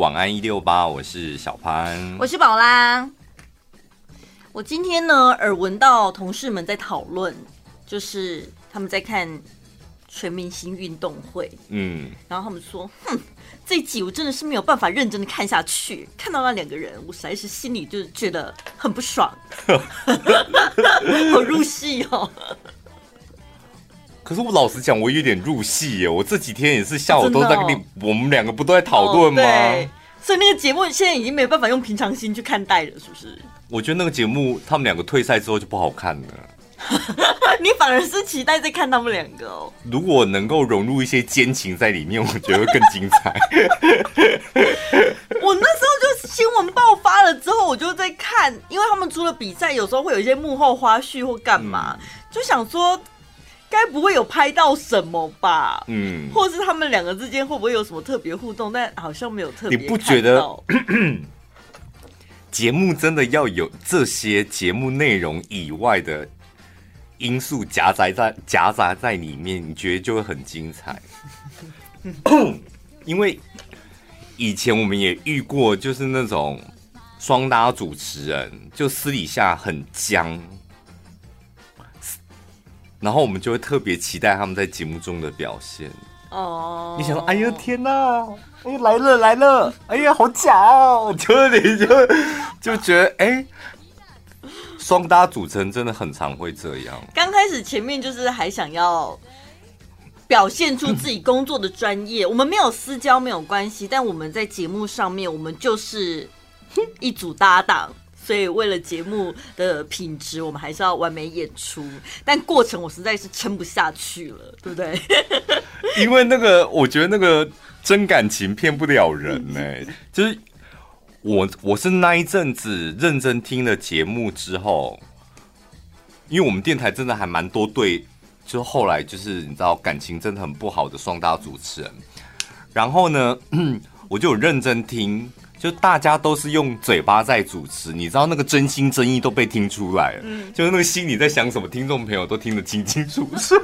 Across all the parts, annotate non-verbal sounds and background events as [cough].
晚安一六八，我是小潘，我是宝拉。我今天呢，耳闻到同事们在讨论，就是他们在看全明星运动会，嗯，然后他们说，哼，这一集我真的是没有办法认真的看下去，看到那两个人，我实在是心里就是觉得很不爽，[laughs] [laughs] 好入戏哦。可是我老实讲，我有点入戏耶。我这几天也是下午都在跟你，哦、我们两个不都在讨论吗？哦、所以那个节目现在已经没有办法用平常心去看待了，是不是？我觉得那个节目他们两个退赛之后就不好看了。[laughs] 你反而是期待在看他们两个哦。如果能够融入一些奸情在里面，我觉得会更精彩。[laughs] 我那时候就新闻爆发了之后，我就在看，因为他们除了比赛，有时候会有一些幕后花絮或干嘛，嗯、就想说该不会有拍到什么吧？嗯，或是他们两个之间会不会有什么特别互动？但好像没有特别。你不觉得？节目真的要有这些节目内容以外的因素夹杂在夹杂在里面，你觉得就会很精彩。[coughs] 因为以前我们也遇过，就是那种双搭主持人，就私底下很僵，然后我们就会特别期待他们在节目中的表现。哦，你想说，哎呀天哪！哎，来了来了！哎呀，好假哦！就你就 [laughs] 就觉得，哎，双搭组成真的很常会这样。刚开始前面就是还想要表现出自己工作的专业，[laughs] 我们没有私交没有关系，但我们在节目上面，我们就是一组搭档。所以为了节目的品质，我们还是要完美演出。但过程我实在是撑不下去了，对不对？[laughs] 因为那个，我觉得那个真感情骗不了人呢、就是我，我是那一阵子认真听了节目之后，因为我们电台真的还蛮多对，就后来就是你知道感情真的很不好的双大主持人。然后呢，[clears throat] 我就有认真听。就大家都是用嘴巴在主持，你知道那个真心真意都被听出来了，嗯，就是那个心里在想什么，听众朋友都听得清清楚楚。[laughs]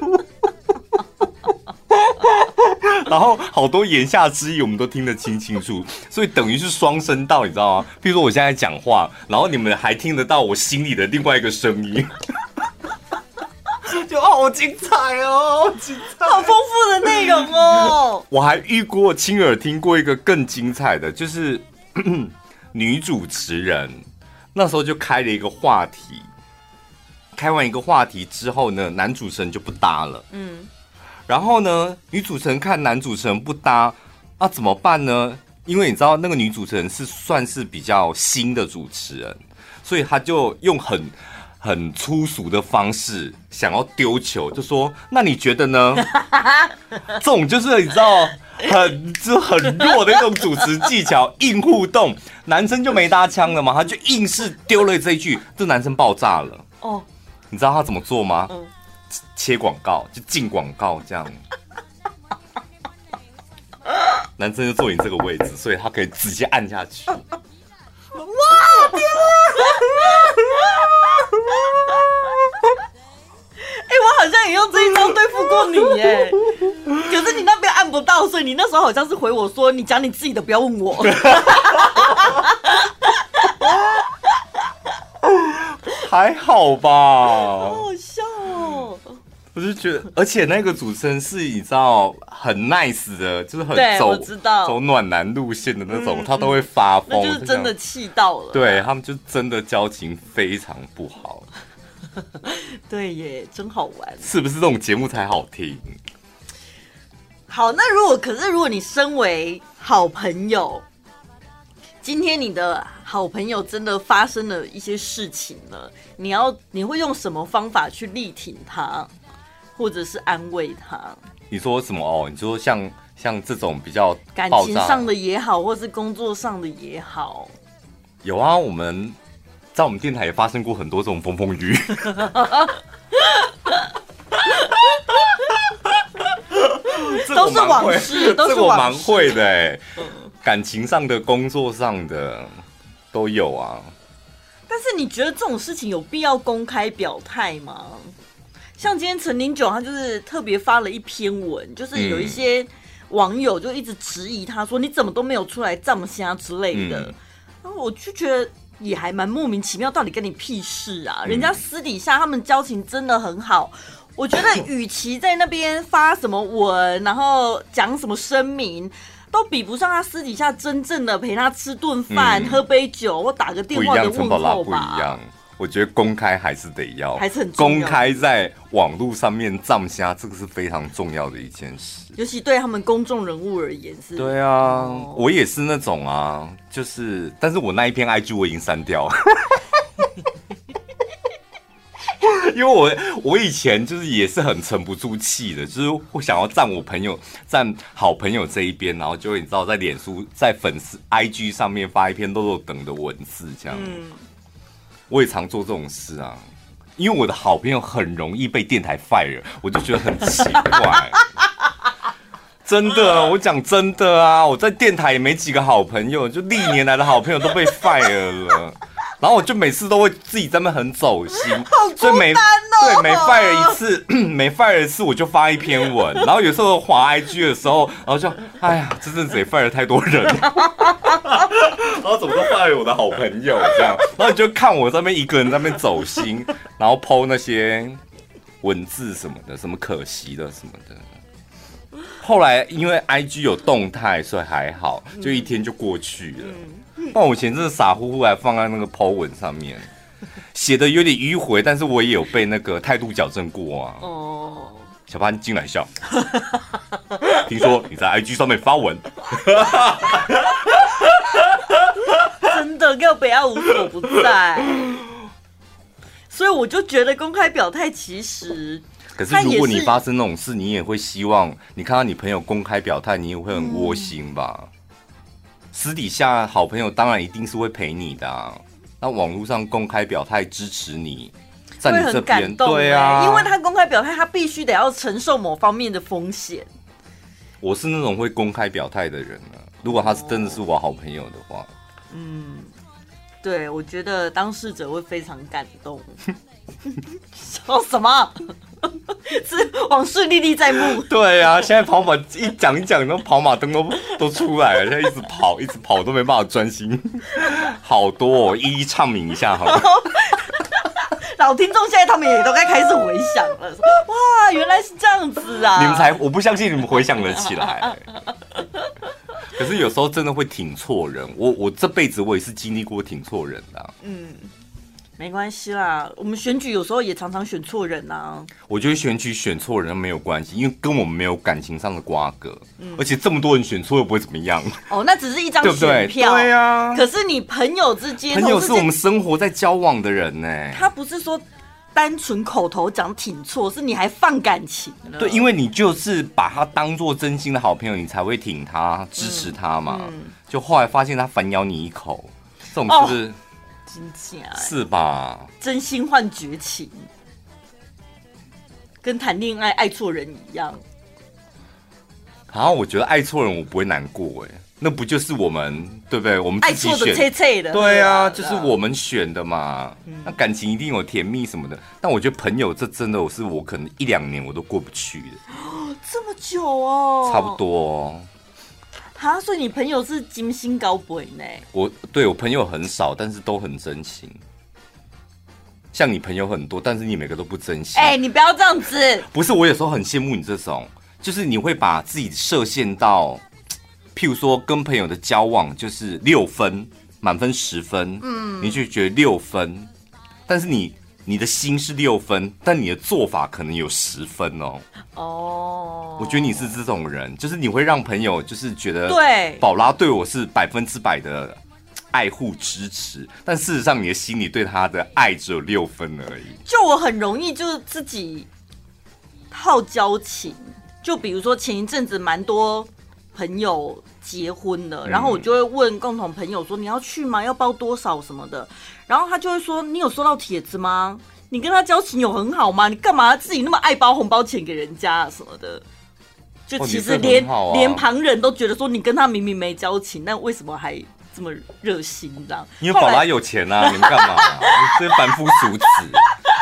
然后好多言下之意我们都听得清清楚，所以等于是双声道，你知道吗？譬如说我现在讲话，然后你们还听得到我心里的另外一个声音，[laughs] 就好精彩哦，好精彩，好丰富的内容哦。[laughs] 我还遇过亲耳听过一个更精彩的，就是。[clears throat] 女主持人那时候就开了一个话题，开完一个话题之后呢，男主持人就不搭了。嗯，然后呢，女主持人看男主持人不搭，那、啊、怎么办呢？因为你知道那个女主持人是算是比较新的主持人，所以她就用很很粗俗的方式想要丢球，就说：“那你觉得呢？” [laughs] 这种就是你知道。很就很弱的一种主持技巧，硬互动，男生就没搭腔了嘛，他就硬是丢了这一句，这男生爆炸了。哦，你知道他怎么做吗？嗯，切广告就进广告这样。[laughs] 男生就坐你这个位置，所以他可以直接按下去。[laughs] 哇欸，我好像也用这一招对付过你耶，可是你那边按不到，所以你那时候好像是回我说：“你讲你自己的，不要问我。[laughs] ”还好吧，好好笑哦！我就觉得，而且那个主持人是你知道很 nice 的，就是很走走暖男路线的那种，嗯、他都会发疯，就是真的气到了。对，他们就真的交情非常不好。[laughs] 对耶，真好玩，是不是这种节目才好听？好，那如果可是如果你身为好朋友，今天你的好朋友真的发生了一些事情了，你要你会用什么方法去力挺他，或者是安慰他？你说什么哦？你说像像这种比较感情上的也好，或是工作上的也好，有啊，我们。在我们电台也发生过很多这种风风雨雨，[laughs] 都是往事，都是我蛮会的哎，感情上的、工作上的都有啊。但是你觉得这种事情有必要公开表态吗？像今天陈林九，他就是特别发了一篇文，就是有一些网友就一直质疑他说：“你怎么都没有出来藏虾之类的？”嗯、然后我就觉得也还蛮莫名其妙，到底跟你屁事啊？嗯、人家私底下他们交情真的很好。我觉得与其在那边发什么文，然后讲什么声明。都比不上他私底下真正的陪他吃顿饭、嗯、喝杯酒或打个电话的问候吧。不一样，我觉得公开还是得要，还是很重要。公开在网络上面藏下，这个是非常重要的一件事。尤其对他们公众人物而言是。对啊，哦、我也是那种啊，就是，但是我那一篇 IG 我已经删掉了。因为我我以前就是也是很沉不住气的，就是会想要站我朋友站好朋友这一边，然后就会你知道在脸书在粉丝 IG 上面发一篇漏漏等的文字这样。嗯，我也常做这种事啊，因为我的好朋友很容易被电台 fire，我就觉得很奇怪。真的，我讲真的啊，我在电台也没几个好朋友，就历年来的好朋友都被 fire 了。然后我就每次都会自己在那边很走心，[laughs] 哦、所以每对每 fire 一次，[clears throat] 每 fire 一次我就发一篇文。然后有时候滑 IG 的时候，然后就哎呀，这阵子也 fire 太多人，[laughs] 然后怎么都 fire 我的好朋友这样。然后你就看我在那边一个人在那边走心，然后 po 那些文字什么的，什么可惜的什么的。后来因为 IG 有动态，所以还好，就一天就过去了。嗯 [laughs] 那我以前真的傻乎乎还放在那个 po 文上面，写的有点迂回，但是我也有被那个态度矫正过啊。哦，小潘进来笑，[laughs] 听说你在 IG 上面发文，[laughs] 真的要不要无所不在，所以我就觉得公开表态其实，可是如果你发生那种事，你也会希望你看到你朋友公开表态，你也会很窝心吧？嗯私底下好朋友当然一定是会陪你的，啊，那网络上公开表态支持你，在你这边，对啊，因为他公开表态，他必须得要承受某方面的风险。我是那种会公开表态的人啊，如果他是真的是我好朋友的话，嗯，对，我觉得当事者会非常感动。[laughs] [laughs] 笑什么？[laughs] 是往事历历在目。对啊，现在跑马一讲一讲，那跑马灯都都出来了，现在一直跑，一直跑都没办法专心。好多哦，一一唱名一下好了。[laughs] 老听众现在他们也都该开始回想了，说哇，原来是这样子啊！你们才，我不相信你们回想得起来。可是有时候真的会挺错人，我我这辈子我也是经历过挺错人的啊。嗯。没关系啦，我们选举有时候也常常选错人啊。我觉得选举选错人没有关系，因为跟我们没有感情上的瓜葛。嗯，而且这么多人选错又不会怎么样。哦，那只是一张选票。对呀。可是你朋友之间，朋友是我们生活在交往的人呢。他不是说单纯口头讲挺错，是你还放感情。对，因为你就是把他当做真心的好朋友，你才会挺他、支持他嘛。嗯。就后来发现他反咬你一口，这种是不是？是吧？真心换绝情，跟谈恋爱爱错人一样。好，我觉得爱错人我不会难过哎，那不就是我们对不对？我们自己选爱错的切切的，对啊，就是我们选的嘛。那感情一定有甜蜜什么的，但我觉得朋友这真的我是我可能一两年我都过不去的。这么久哦，差不多。他说：“你朋友是金星高贵呢？”我对我朋友很少，但是都很真心。像你朋友很多，但是你每个都不珍惜。哎、欸，你不要这样子。不是，我有时候很羡慕你这种，就是你会把自己设限到，譬如说跟朋友的交往就是六分，满分十分，嗯，你就觉得六分，但是你。你的心是六分，但你的做法可能有十分哦。哦，oh. 我觉得你是这种人，就是你会让朋友就是觉得，对，宝拉对我是百分之百的爱护支持，但事实上你的心里对他的爱只有六分而已。就我很容易就是自己好交情，就比如说前一阵子蛮多朋友结婚了，然后我就会问共同朋友说，你要去吗？要包多少什么的。然后他就会说：“你有收到帖子吗？你跟他交情有很好吗？你干嘛自己那么爱包红包钱给人家啊什么的？就其实连、哦啊、连旁人都觉得说你跟他明明没交情，但为什么还这么热心这样？因为宝拉有钱啊，你们干嘛、啊？你这凡夫俗子，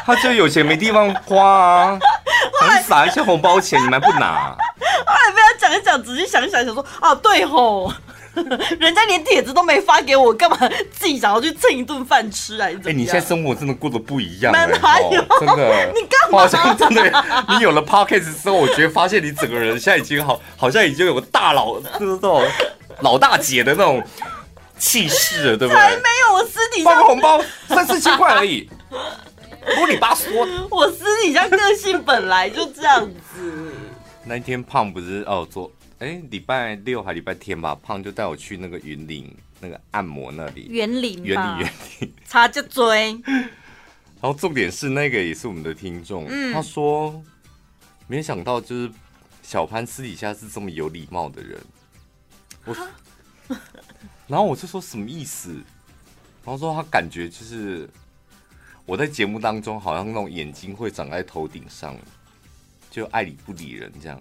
他就有钱没地方花啊，[laughs] 很傻一些红包钱，你们不拿？”后来被他讲一讲仔细想想，想说啊，对吼，[laughs] 人家连帖子都没发给我，干嘛自己想要去蹭一顿饭吃啊？哎、欸，你现在生活真的过得不一样、欸，哪有、哦？真的，你干嘛？好像真的，你有了 podcast 之后，我觉得发现你整个人现在已经好，好像已经有个大佬，就是这种老大姐的那种气势了，对不对？才没有，我私底下发个红包三四千块而已。啰里吧嗦，[laughs] 我私底下个性本来就这样子。那一天胖不是哦，昨哎礼拜六还礼拜天吧，胖就带我去那个云林那个按摩那里。园林，园林，园林，差就追。[laughs] 然后重点是那个也是我们的听众，嗯、他说没想到就是小潘私底下是这么有礼貌的人。我，[laughs] 然后我就说什么意思？然后说他感觉就是。我在节目当中好像那种眼睛会长在头顶上，就爱理不理人这样。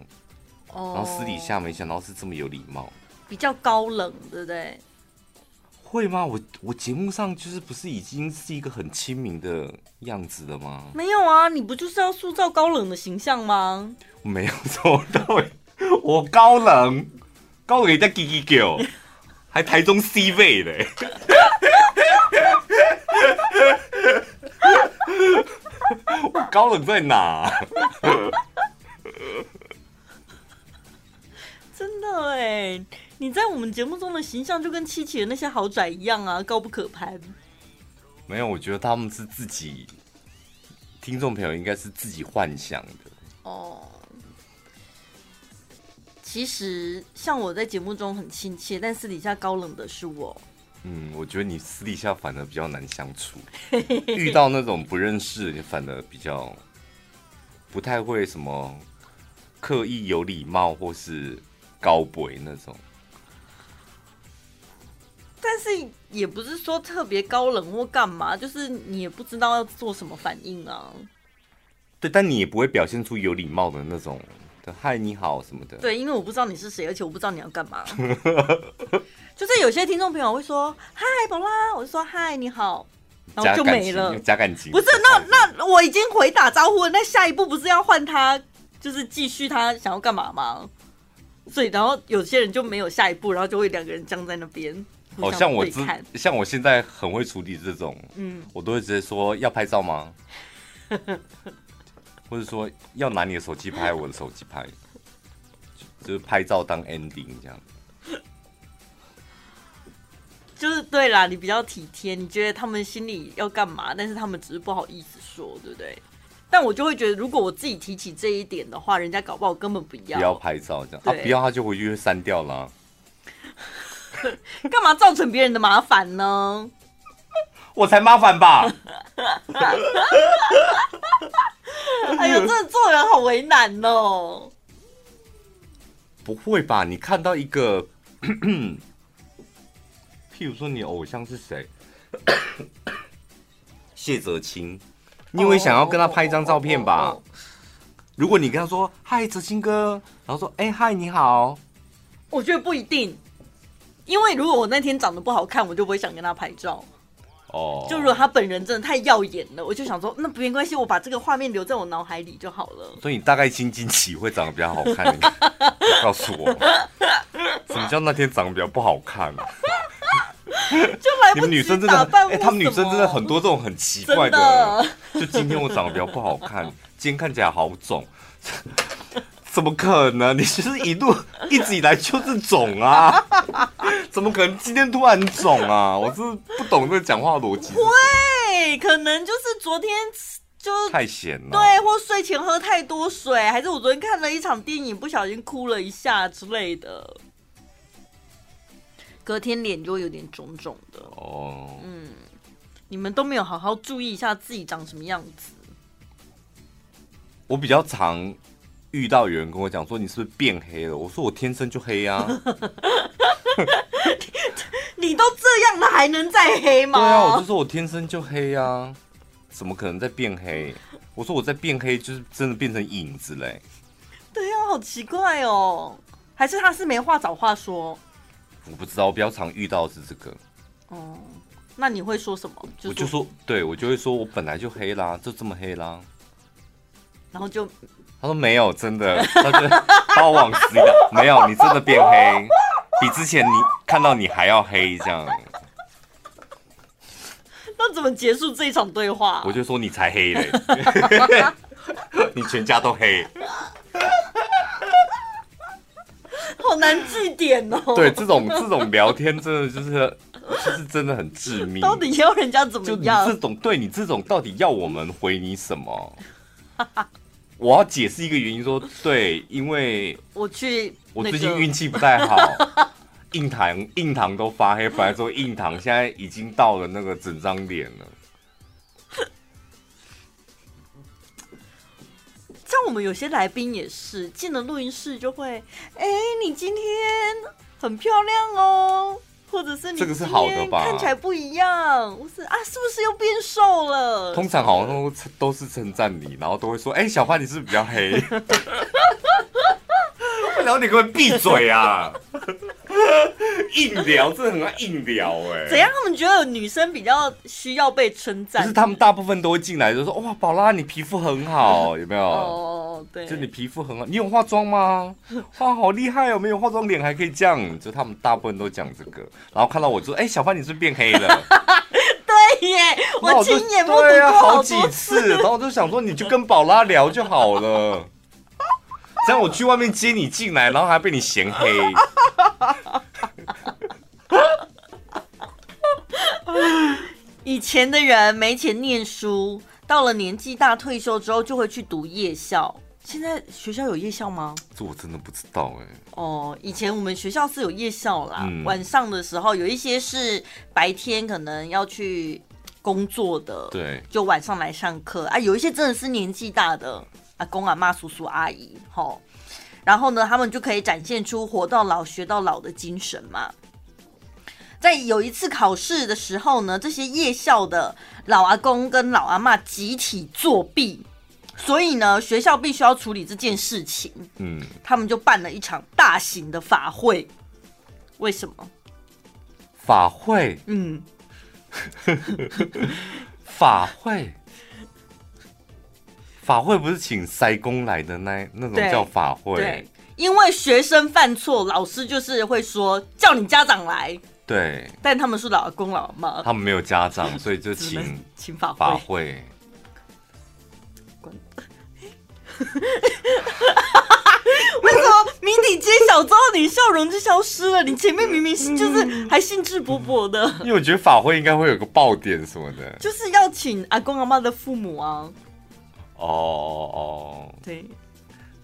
哦。然后私底下没想到是这么有礼貌，比较高冷，对不对？会吗？我我节目上就是不是已经是一个很亲民的样子了吗？没有啊，你不就是要塑造高冷的形象吗？我没有做到，[laughs] 我高冷，高冷人家叽叽叫，还台中 C 位嘞。[laughs] [laughs] 我高冷在哪？[laughs] 真的哎，你在我们节目中的形象就跟七七的那些豪宅一样啊，高不可攀。没有，我觉得他们是自己听众朋友应该是自己幻想的。哦，其实像我在节目中很亲切，但私底下高冷的是我。嗯，我觉得你私底下反而比较难相处，[laughs] 遇到那种不认识，你反而比较不太会什么刻意有礼貌或是高贵那种。但是也不是说特别高冷或干嘛，就是你也不知道要做什么反应啊。对，但你也不会表现出有礼貌的那种的嗨你好什么的。对，因为我不知道你是谁，而且我不知道你要干嘛。[laughs] 就是有些听众朋友会说嗨宝拉，我就说嗨你好，然后就没了。加感情，不是那那我已经回打招呼了，那下一步不是要换他，就是继续他想要干嘛吗？所以然后有些人就没有下一步，然后就会两个人僵在那边。哦，像我之像我现在很会处理这种，嗯，我都会直接说要拍照吗？[laughs] 或者说要拿你的手机拍我的手机拍，就是拍照当 ending 这样。就是对啦，你比较体贴，你觉得他们心里要干嘛，但是他们只是不好意思说，对不对？但我就会觉得，如果我自己提起这一点的话，人家搞不好根本不要，不要拍照这样，他啊，不要他就回去删掉了。干嘛造成别人的麻烦呢？[laughs] 我才麻烦吧！[laughs] [laughs] 哎呦，[laughs] 这做人好为难哦。不会吧？你看到一个。[coughs] 譬如说，你偶像是谁？[coughs] 谢泽清，你会想要跟他拍一张照片吧？如果你跟他说“嗨，泽清哥”，然后说“哎，嗨，你好”，我觉得不一定，因为如果我那天长得不好看，我就不会想跟他拍照。哦，就如果他本人真的太耀眼了，我就想说，那没关系，我把这个画面留在我脑海里就好了。所以你大概青筋期会长得比较好看，[laughs] 告诉我，什么叫那天长得比较不好看？就来不及打扮，哎，他们女生真的很多这种很奇怪的。的就今天我长得比较不好看，今天看起来好肿，怎么可能？你就是一路一直以来就是肿啊，[laughs] 怎么可能今天突然肿啊？我是不懂这个讲话逻辑。会，可能就是昨天就太咸了，对，或睡前喝太多水，还是我昨天看了一场电影，不小心哭了一下之类的。隔天脸就会有点肿肿的哦。嗯，你们都没有好好注意一下自己长什么样子。我比较常遇到有人跟我讲说：“你是不是变黑了？”我说：“我天生就黑啊。[laughs] ”你都这样了，还能再黑吗？对啊，我就说我天生就黑啊，怎么可能在变黑？我说我在变黑，就是真的变成影子嘞。对啊，好奇怪哦，还是他是没话找话说？我不知道，我比较常遇到的是这个。哦，那你会说什么？就我就说，对我就会说，我本来就黑啦，就这么黑啦。然后就他说没有，真的，他就把我往死里打。没有，你真的变黑，比之前你看到你还要黑，这样。那怎么结束这一场对话？我就说你才黑嘞，[laughs] 你全家都黑。好难记点哦。对，这种这种聊天真的就是，就是真的很致命。到底要人家怎么样？就你这种，对你这种到底要我们回你什么？我要解释一个原因说，说对，因为我去，我最近运气不太好，[laughs] 印堂印堂都发黑，本来说印堂，现在已经到了那个整张脸了。像我们有些来宾也是进了录音室就会，哎，你今天很漂亮哦，或者是你这个是好的吧？看起来不一样，我是啊，是不是又变瘦了？通常好像都都是称赞你，然后都会说，哎，小花你是不是比较黑？[laughs] 然后你可不可以闭嘴啊？[laughs] 硬聊，真的很爱硬聊哎。怎样？他们觉得女生比较需要被称赞？可是他们大部分都会进来就说：“哇，宝拉，你皮肤很好，[laughs] 有没有？”哦，对，就你皮肤很好。你有化妆吗？[laughs] 哇，好厉害哦！没有化妆，脸还可以这样。就他们大部分都讲这个，然后看到我就说：“哎，小范，你是不是变黑了？”对耶，我亲眼目睹过好几次。然后我就想说，你就跟宝拉聊就好了。这样我去外面接你进来，然后还被你嫌黑。[laughs] 以前的人没钱念书，到了年纪大退休之后就会去读夜校。现在学校有夜校吗？这我真的不知道哎。哦，以前我们学校是有夜校啦，嗯、晚上的时候有一些是白天可能要去工作的，对，就晚上来上课啊。有一些真的是年纪大的。阿公、阿妈、叔叔、阿姨，吼，然后呢，他们就可以展现出活到老学到老的精神嘛。在有一次考试的时候呢，这些夜校的老阿公跟老阿妈集体作弊，所以呢，学校必须要处理这件事情。嗯，他们就办了一场大型的法会。为什么？法会？嗯，[laughs] 法会。法会不是请塞公来的那那种叫法会。对，因为学生犯错，老师就是会说叫你家长来。对，但他们是老公老妈，他们没有家长，所以就请请法会。法会。[laughs] 为什么谜底揭晓之后你笑容就消失了？你前面明明就是还兴致勃勃的。因为我觉得法会应该会有个爆点什么的，就是要请阿公阿妈的父母啊。哦哦哦，对，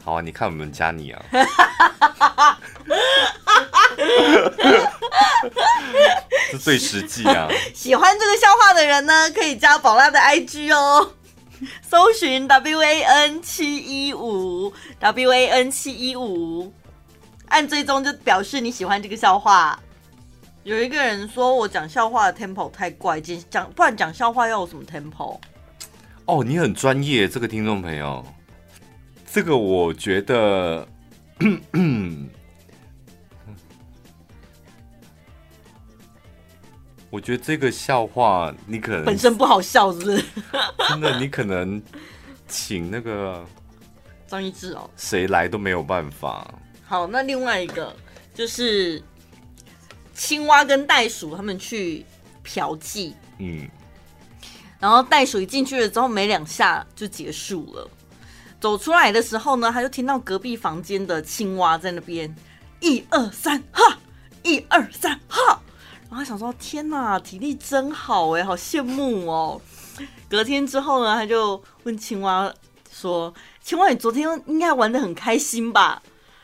好啊，你看我们加你啊，[laughs] 这最实际啊。喜欢这个笑话的人呢，可以加宝拉的 IG 哦，搜寻 WAN 七一五 WAN 七一五，按追踪就表示你喜欢这个笑话。有一个人说我讲笑话的 tempo 太怪，讲不然讲笑话要有什么 tempo？哦，你很专业，这个听众朋友，这个我觉得，[coughs] 我觉得这个笑话你可能本身不好笑，是不是？[laughs] 真的，你可能请那个张一智哦，谁来都没有办法。好，那另外一个就是青蛙跟袋鼠他们去嫖妓，嗯。然后袋鼠一进去了之后，没两下就结束了。走出来的时候呢，他就听到隔壁房间的青蛙在那边一二三哈，一二三哈。然后他想说：天哪，体力真好哎，好羡慕哦。隔天之后呢，他就问青蛙说：青蛙，你昨天应该玩的很开心吧？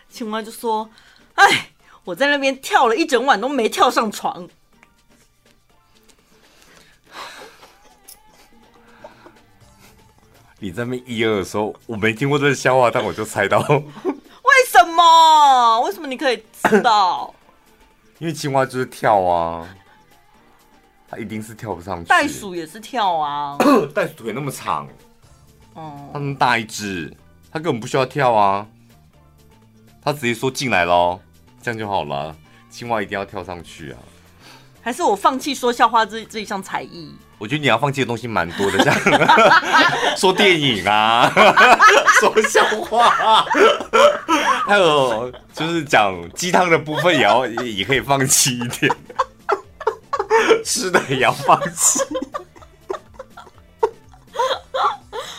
青蛙就说：哎，我在那边跳了一整晚都没跳上床。你在那边一二的时候，我没听过这个笑话，但我就猜到。为什么？为什么你可以知道？[laughs] 因为青蛙就是跳啊，它一定是跳不上去。袋鼠也是跳啊，袋鼠腿那么长，哦，它那么大一只，它根本不需要跳啊，它直接说进来喽，这样就好了。青蛙一定要跳上去啊？还是我放弃说笑话这这一项才艺？我觉得你要放弃的东西蛮多的，像 [laughs] 说电影啊，[laughs] 说笑话，还有就是讲鸡汤的部分也要也也可以放弃一点，吃的也要放弃。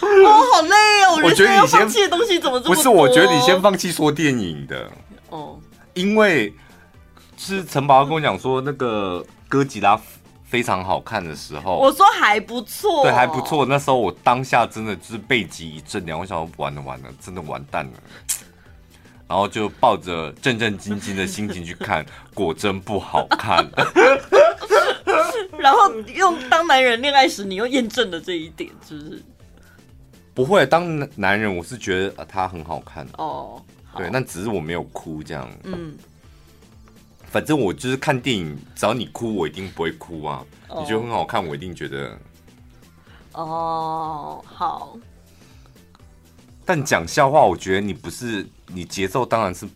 哦，好累哦！我觉得你先放弃的东西怎么这么多？不是，我觉得你先放弃说电影的哦，因为是陈宝跟我讲说那个哥吉拉非常好看的时候，我说还不错，对，还不错。那时候我当下真的就是背脊一震，两我想完了完了，真的完蛋了。然后就抱着战战兢兢的心情去看，[laughs] 果真不好看。然后用当男人恋爱时，你又验证了这一点，是不是？不会，当男人我是觉得他很好看哦。对，那只是我没有哭这样。嗯，反正我就是看电影，只要你哭，我一定不会哭啊。哦、你觉得很好看，我一定觉得。哦，好。但讲笑话，我觉得你不是你节奏当然是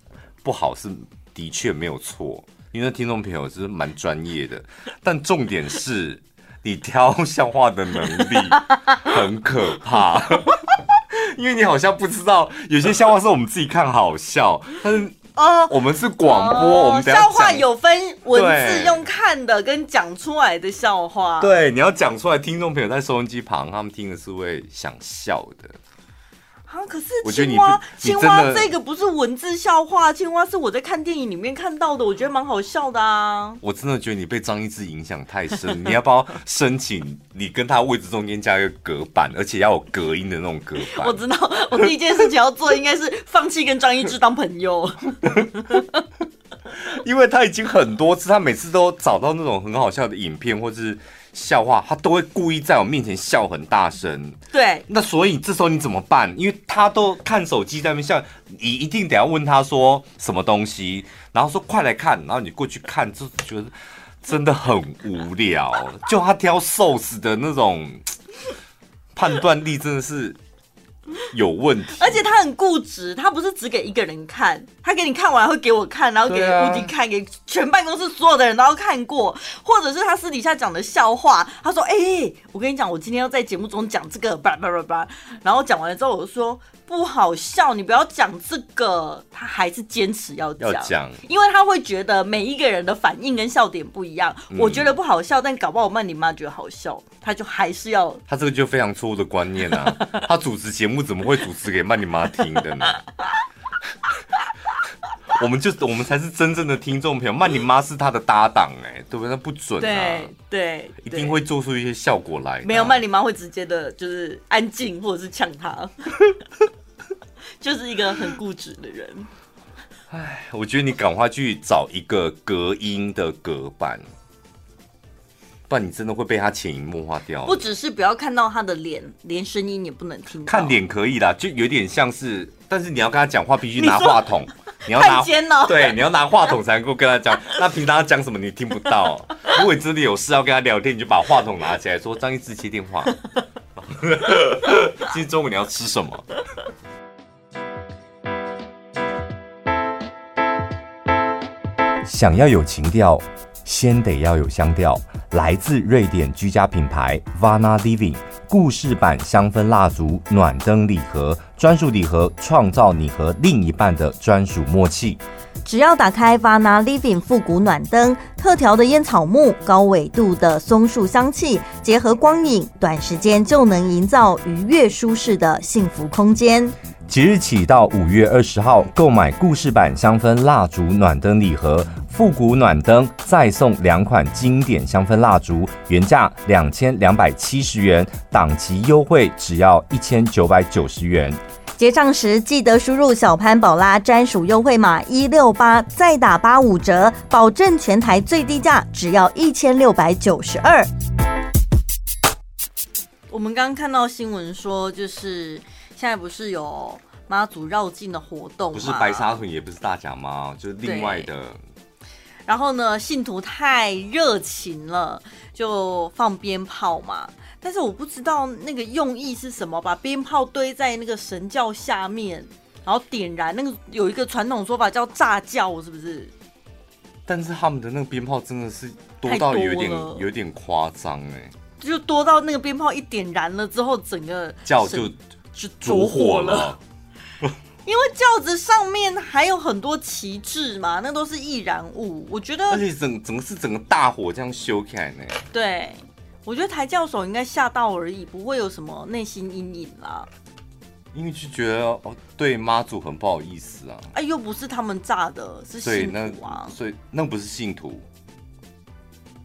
不好，是的确没有错，因为听众朋友是蛮专业的。但重点是你挑笑话的能力很可怕，[laughs] 因为你好像不知道有些笑话是我们自己看好笑，但是。哦，我们是广播，我们笑话有分文字用看的跟讲出来的笑话。对，你要讲出来，听众朋友在收音机旁，他们听的是会想笑的。啊！可是青蛙，青蛙这个不是文字笑话，青蛙是我在看电影里面看到的，我觉得蛮好笑的啊。我真的觉得你被张一智影响太深，你要不要申请？你跟他位置中间加一个隔板，而且要有隔音的那种隔板。我知道，我第一件事情要做应该是放弃跟张一智当朋友，[laughs] 因为他已经很多次，他每次都找到那种很好笑的影片，或是。笑话，他都会故意在我面前笑很大声。对，那所以这时候你怎么办？因为他都看手机在那边笑，你一定得要问他说什么东西，然后说快来看，然后你过去看，就觉得真的很无聊。就他挑瘦死的那种判断力，真的是。有问题，而且他很固执，他不是只给一个人看，他给你看完会给我看，然后给吴迪看，给全办公室所有的人都要看过，或者是他私底下讲的笑话，他说：“哎、欸，我跟你讲，我今天要在节目中讲这个，叭叭叭叭。”然后讲完了之后，我就说。不好笑，你不要讲这个，他还是坚持要讲，因为他会觉得每一个人的反应跟笑点不一样。嗯、我觉得不好笑，但搞不好曼妮妈觉得好笑，他就还是要。他这个就非常错误的观念啊！他主持节目怎么会主持给曼妮妈听的呢？[laughs] 我们就我们才是真正的听众朋友，曼妮妈是他的搭档哎、欸，对不对？那不准啊，对对，一定会做出一些效果来。没有，曼妮妈会直接的，就是安静或者是呛他。[laughs] 就是一个很固执的人。哎，我觉得你赶快去找一个隔音的隔板，不然你真的会被他潜移默化掉。不只是不要看到他的脸，连声音也不能听。看脸可以啦，就有点像是，但是你要跟他讲话，必须拿话筒。你，[laughs] 你要拿 [laughs] 对，你要拿话筒才能够跟他讲。那平常他讲什么你听不到。如果你真的有事要跟他聊天，你就把话筒拿起来说：“张一智接电话。”今天中午你要吃什么？想要有情调，先得要有香调。来自瑞典居家品牌 Vana Living 故事版香氛蜡烛暖灯礼盒，专属礼盒，创造你和另一半的专属默契。只要打开 Vana Living 复古暖灯，特调的烟草木、高纬度的松树香气，结合光影，短时间就能营造愉悦舒适的幸福空间。即日起到五月二十号，购买故事版香氛蜡烛暖灯礼盒，复古暖灯再送两款经典香氛蜡烛，原价两千两百七十元，档期优惠只要一千九百九十元。结账时记得输入小潘宝拉专属优惠码一六八，再打八五折，保证全台最低价只要一千六百九十二。我们刚刚看到新闻说，就是。现在不是有妈祖绕境的活动？不是白沙屯，也不是大甲妈，就是另外的。然后呢，信徒太热情了，就放鞭炮嘛。但是我不知道那个用意是什么，把鞭炮堆在那个神教下面，然后点燃那个，有一个传统说法叫炸轿，是不是？但是他们的那个鞭炮真的是多到有点有点夸张哎，就多到那个鞭炮一点燃了之后，整个轿就。就着火了，[laughs] 因为轿子上面还有很多旗帜嘛，那都是易燃物。我觉得，而且整整个是整个大火这样修起来呢。对，我觉得台教手应该吓到而已，不会有什么内心阴影啦。因为就觉得哦，对妈祖很不好意思啊。哎，又不是他们炸的，是信徒啊。所以那不是信徒，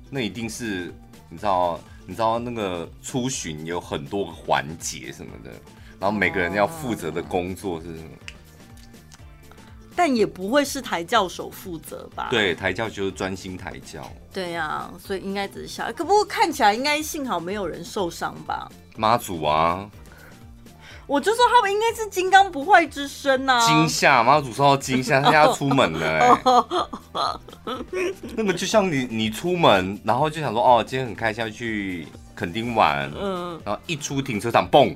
那一定是你知道，你知道那个出巡有很多个环节什么的，然后每个人要负责的工作是什么？但也不会是台教手负责吧？对，台教就是专心台教。对呀、啊，所以应该只是小，可不过看起来应该幸好没有人受伤吧？妈祖啊！我就说他们应该是金刚不坏之身呐、啊。惊吓，妈祖受到惊吓，他要出门了、欸。[laughs] 那个就像你，你出门，然后就想说，哦，今天很开心要去垦丁玩，嗯，然后一出停车场，嘣。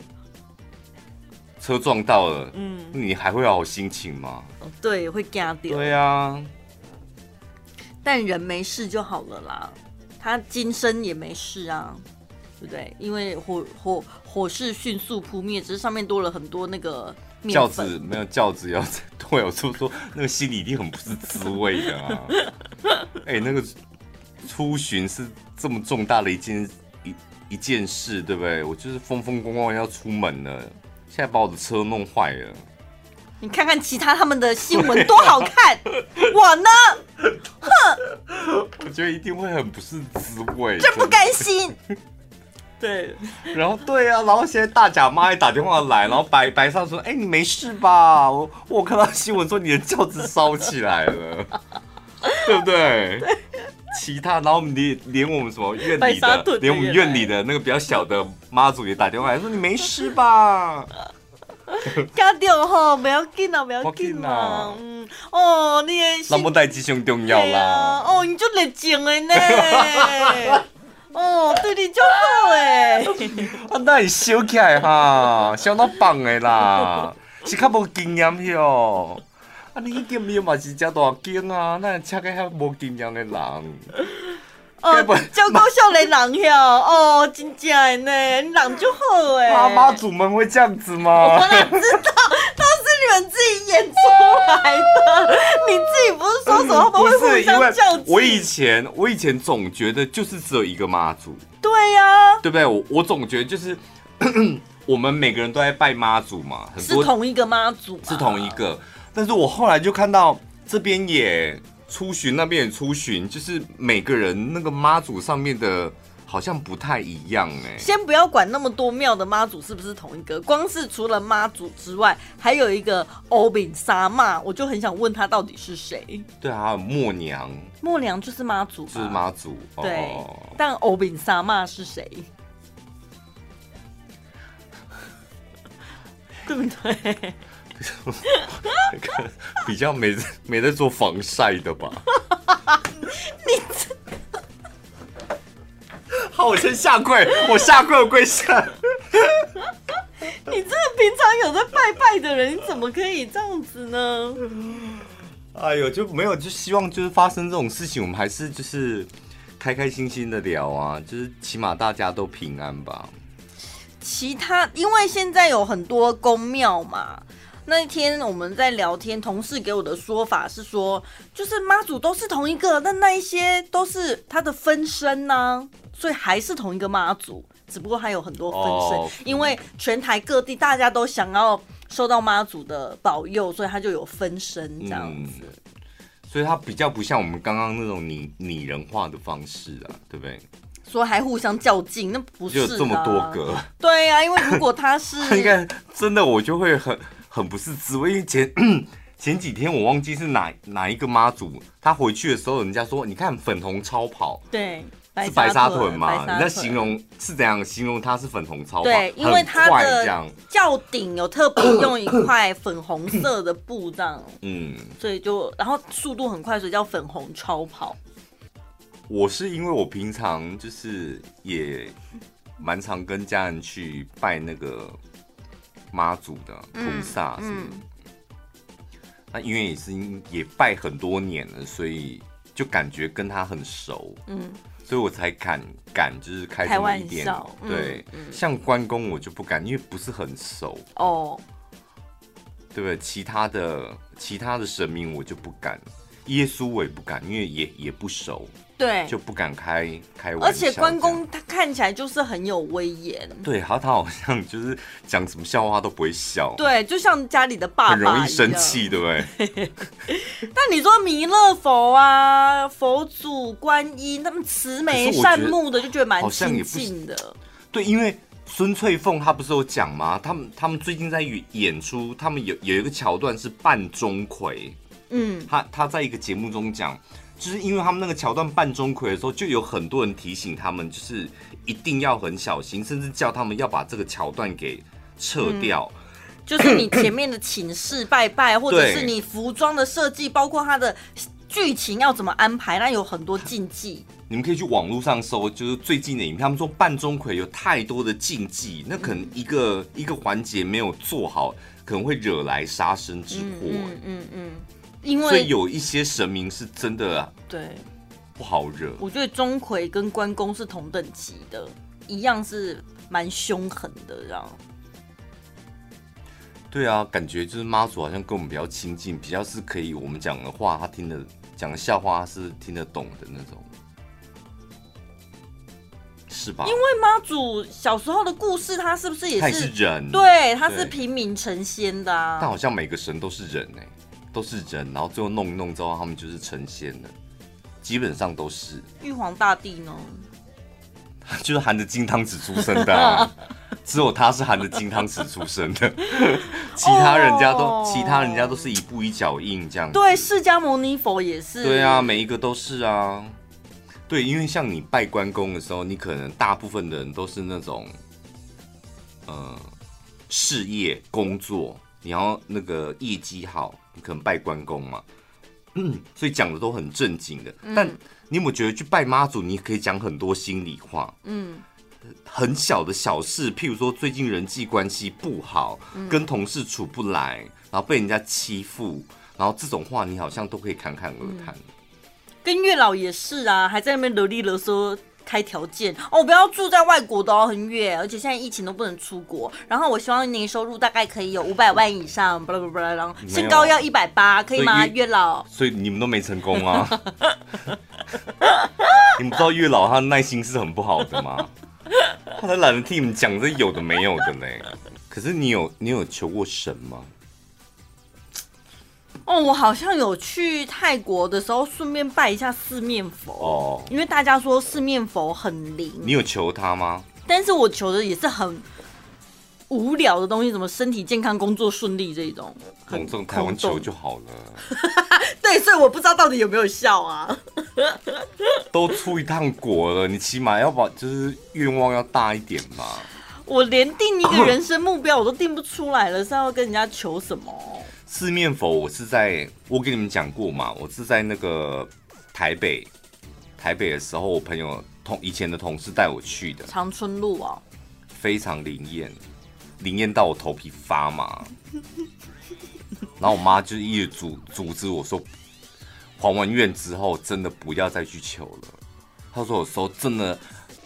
车撞到了，嗯，你还会有好心情吗？对，会惊掉。对啊，但人没事就好了啦。他今生也没事啊，对不对？因为火火火势迅速扑灭，只是上面多了很多那个轿子，没有轿子要 [laughs] 对我说说，那个心里一定很不是滋味的啊。[laughs] 哎、欸，那个出巡是这么重大的一件一一件事，对不对？我就是风风光光要出门了。现在把我的车弄坏了，你看看其他他们的新闻多好看，[laughs] 我呢？哼，我觉得一定会很不是滋味，真不甘心。对，然后对啊，然后现在大甲妈也打电话来，然后白白上说：“哎、欸，你没事吧？我我看到新闻说你的轿子烧起来了，对不对？”对其他，然后连连我们什么院里的，连我们院里的那个比较小的妈祖也打电话来说：“你没事吧？” [laughs] 家掉哈，不要紧啊，不要紧啊。嗯，哦，你也是。那么代志上重要啦。啊、哦，你就热情的呢。[laughs] 哦，对你就好诶。[laughs] 啊，那你烧起来哈，相当棒的啦，是较无经验哟。啊！你一点没有嘛是真大惊啊！那车个遐无经验的人，[laughs] 哦，交高少年人哟，哦，[laughs] 真正的呢，人就好诶。妈妈祖们会这样子吗？我哪知道，都是你们自己演出来的。你自己不是说什么他们会互相较劲？我以前我以前总觉得就是只有一个妈祖。对呀、啊，对不对？我我总觉得就是 [coughs] 我们每个人都在拜妈祖嘛，很多是同一个妈祖，是同一个。但是我后来就看到这边也出巡，那边也出巡，就是每个人那个妈祖上面的好像不太一样哎。先不要管那么多庙的妈祖是不是同一个，光是除了妈祖之外，还有一个欧饼沙妈，我就很想问他到底是谁？对啊，默娘，默娘就是妈祖，是妈祖。对，哦、但欧饼沙妈是谁？[laughs] 对不对？比较没没在做防晒的吧？你这好，我先下跪，我下跪，我跪下。你这个平常有在拜拜的人，你怎么可以这样子呢？哎呦，就没有，就希望就是发生这种事情，我们还是就是开开心心的聊啊，就是起码大家都平安吧。其他，因为现在有很多宫庙嘛。那一天我们在聊天，同事给我的说法是说，就是妈祖都是同一个，但那一些都是他的分身呢、啊，所以还是同一个妈祖，只不过还有很多分身，oh, 因为全台各地大家都想要受到妈祖的保佑，所以他就有分身这样子。嗯、所以他比较不像我们刚刚那种拟拟人化的方式啊，对不对？说还互相较劲，那不是有这么多个？对呀、啊，因为如果他是 [laughs] 应该真的，我就会很。很不是滋味，因为前 [clears throat] 前几天我忘记是哪哪一个妈祖，他回去的时候，人家说你看粉红超跑，对，是白沙屯嘛？你在形容是怎样形容它是粉红超跑？对，因为它的轿顶有特别用一块粉红色的布这样，嗯，所以就然后速度很快，所以叫粉红超跑。我是因为我平常就是也蛮常跟家人去拜那个。妈祖的菩萨是，嗯嗯、那因为也是也拜很多年了，所以就感觉跟他很熟，嗯，所以我才敢敢就是开这么一点，对，像关公我就不敢，因为不是很熟哦。对不对？其他的其他的神明我就不敢，耶稣我也不敢，因为也也不熟。对，就不敢开开玩笑。而且关公他看起来就是很有威严。对，他他好像就是讲什么笑话都不会笑。对，就像家里的爸爸。很容易生气，对不对？[laughs] 但你说弥勒佛啊、佛祖、观音，他们慈眉善目的，就觉得蛮亲近的。对，因为孙翠凤她不是有讲吗？他们他们最近在演出，他们有有一个桥段是扮钟馗。嗯，他他在一个节目中讲。就是因为他们那个桥段扮钟馗的时候，就有很多人提醒他们，就是一定要很小心，甚至叫他们要把这个桥段给撤掉。嗯、就是你前面的请示拜拜，或者是你服装的设计，包括它的剧情要怎么安排，那有很多禁忌。你们可以去网络上搜，就是最近的影片，他们说扮钟馗有太多的禁忌，那可能一个、嗯、一个环节没有做好，可能会惹来杀身之祸。嗯嗯嗯。嗯嗯因为所以有一些神明是真的啊，对，不好惹。我觉得钟馗跟关公是同等级的，一样是蛮凶狠的，这样。对啊，感觉就是妈祖好像跟我们比较亲近，比较是可以我们讲的话，他听得讲的笑话他是听得懂的那种，是吧？因为妈祖小时候的故事，他是不是也是，是人？对，他是平民成仙的啊。但好像每个神都是人哎、欸。都是人，然后最后弄一弄之后，他们就是成仙了，基本上都是。玉皇大帝呢？[laughs] 就是含着金汤匙出生的，啊，[laughs] 只有他是含着金汤匙出生的，其他人家都，oh. 其他人家都是一步一脚印这样子。对，释迦牟尼佛也是。对啊，每一个都是啊。对，因为像你拜关公的时候，你可能大部分的人都是那种，呃，事业工作，你要那个业绩好。可能拜关公嘛，嗯，所以讲的都很正经的。嗯、但你有没有觉得去拜妈祖，你可以讲很多心里话？嗯，很小的小事，譬如说最近人际关系不好，嗯、跟同事处不来，然后被人家欺负，然后这种话你好像都可以侃侃而谈。跟月老也是啊，还在那边啰里啰嗦。开条件哦，不要住在外国的哦，很远，而且现在疫情都不能出国。然后我希望年收入大概可以有五百万以上，巴拉巴拉，然后身高要一百八，可以吗？月老，所以你们都没成功啊？[laughs] 你们知道月老他的耐心是很不好的吗？他都懒得替你们讲这有的没有的嘞。可是你有你有求过神吗？哦，我好像有去泰国的时候，顺便拜一下四面佛哦，因为大家说四面佛很灵。你有求他吗？但是我求的也是很无聊的东西，什么身体健康、工作顺利这种，很这种台湾求就好了。[laughs] 对，所以我不知道到底有没有效啊。[laughs] 都出一趟国了，你起码要把就是愿望要大一点嘛。我连定一个人生目标我都定不出来了，是要跟人家求什么？四面佛，我是在我跟你们讲过嘛，我是在那个台北，台北的时候，我朋友同以前的同事带我去的。长春路啊，非常灵验，灵验到我头皮发麻，[laughs] 然后我妈就一直阻阻止我说，还完愿之后真的不要再去求了，她说有时候真的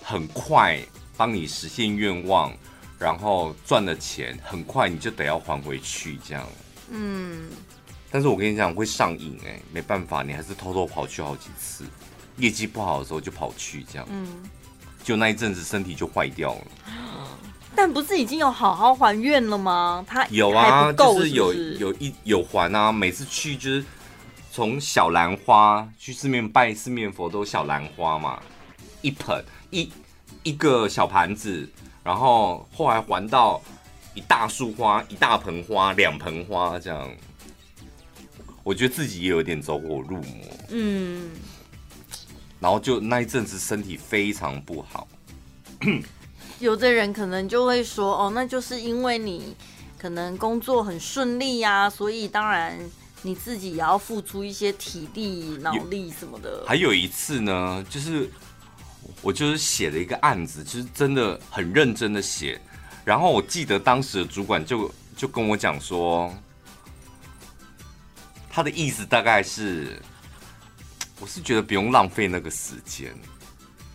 很快帮你实现愿望，然后赚了钱很快你就得要还回去这样。嗯，但是我跟你讲会上瘾哎，没办法，你还是偷偷跑去好几次，业绩不好的时候就跑去这样，嗯，就那一阵子身体就坏掉了。但不是已经有好好还愿了吗？他有啊，就是有有一有还啊，每次去就是从小兰花去四面拜四面佛都有小兰花嘛，一盆一一个小盘子，然后后来还到。一大束花，一大盆花，两盆花，这样，我觉得自己也有点走火入魔。嗯，然后就那一阵子身体非常不好。有的人可能就会说：“哦，那就是因为你可能工作很顺利呀，所以当然你自己也要付出一些体力、脑力什么的。”还有一次呢，就是我就是写了一个案子，就是真的很认真的写。然后我记得当时的主管就就跟我讲说，他的意思大概是，我是觉得不用浪费那个时间，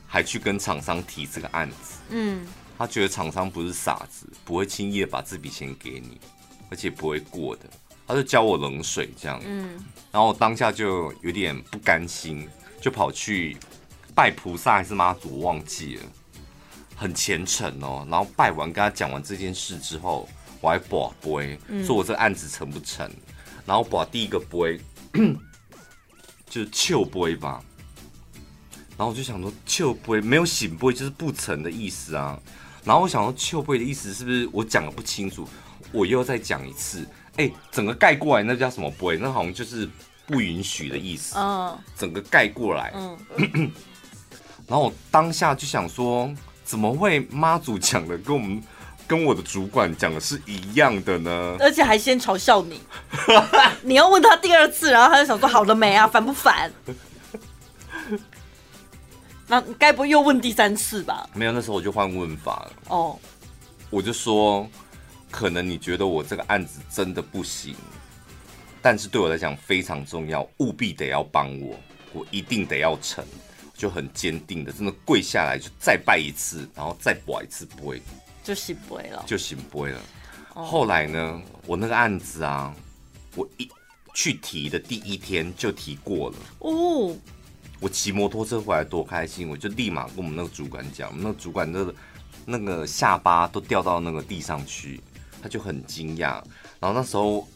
还去跟厂商提这个案子。嗯，他觉得厂商不是傻子，不会轻易的把这笔钱给你。而且不会过的。他就浇我冷水这样，嗯，然后我当下就有点不甘心，就跑去拜菩萨还是妈祖，我忘记了，很虔诚哦。然后拜完跟他讲完这件事之后，我还卜杯，说我这个案子成不成？然后卜第一个杯，[clears throat] 就是笑杯吧。然后我就想说，笑杯没有醒杯，就是不成的意思啊。然后我想说，笑杯的意思是不是我讲的不清楚？我又再讲一次。哎、欸，整个盖过来那叫什么杯？那好像就是不允许的意思。嗯，整个盖过来。嗯，[clears throat] 然后我当下就想说，怎么会妈祖讲的跟我们跟我的主管讲的是一样的呢？而且还先嘲笑你，[laughs] 你要问他第二次，然后他就想说好了没啊，烦不烦？[laughs] 那该不会又问第三次吧？没有，那时候我就换问法了。哦，我就说。可能你觉得我这个案子真的不行，但是对我来讲非常重要，务必得要帮我，我一定得要成，就很坚定的，真的跪下来就再拜一次，然后再拜一次杯，就行杯了，就行杯了。后来呢，我那个案子啊，我一去提的第一天就提过了哦。我骑摩托车回来多开心，我就立马跟我们那个主管讲，我们那个主管的那个下巴都掉到那个地上去。他就很惊讶，然后那时候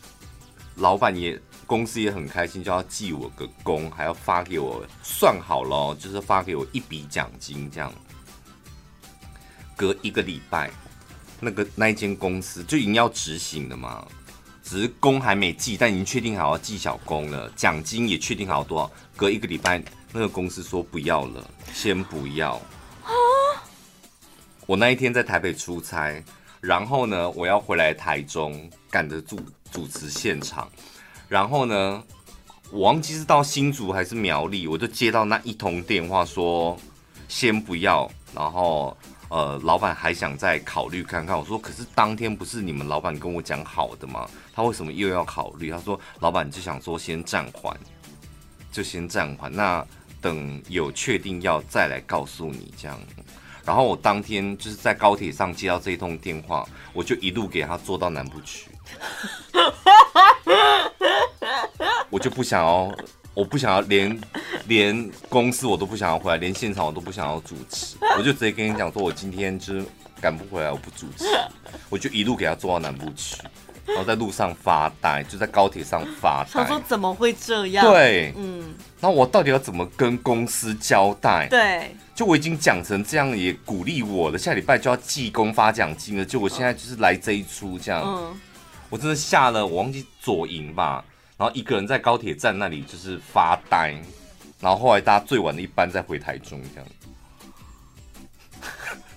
老板也公司也很开心，就要记我个功，还要发给我算好了，就是发给我一笔奖金这样。隔一个礼拜，那个那一间公司就已经要执行了嘛，只是工还没记，但已经确定好要记小工了，奖金也确定好多少。隔一个礼拜，那个公司说不要了，先不要。我那一天在台北出差。然后呢，我要回来台中赶着主主持现场。然后呢，我忘记是到新竹还是苗栗，我就接到那一通电话说先不要。然后呃，老板还想再考虑看看。我说可是当天不是你们老板跟我讲好的吗？他为什么又要考虑？他说老板就想说先暂缓，就先暂缓。那等有确定要再来告诉你这样。然后我当天就是在高铁上接到这一通电话，我就一路给他坐到南部去。[laughs] 我就不想要，我不想要连连公司我都不想要回来，连现场我都不想要主持，我就直接跟你讲说，我今天就是赶不回来，我不主持，我就一路给他坐到南部去，然后在路上发呆，就在高铁上发呆。他说怎么会这样？对，嗯，那我到底要怎么跟公司交代？对。就我已经讲成这样，也鼓励我了。下礼拜就要记功发奖金了。就我现在就是来这一出这样，嗯、我真的下了，我忘记左营吧，然后一个人在高铁站那里就是发呆，然后后来搭最晚的一班再回台中这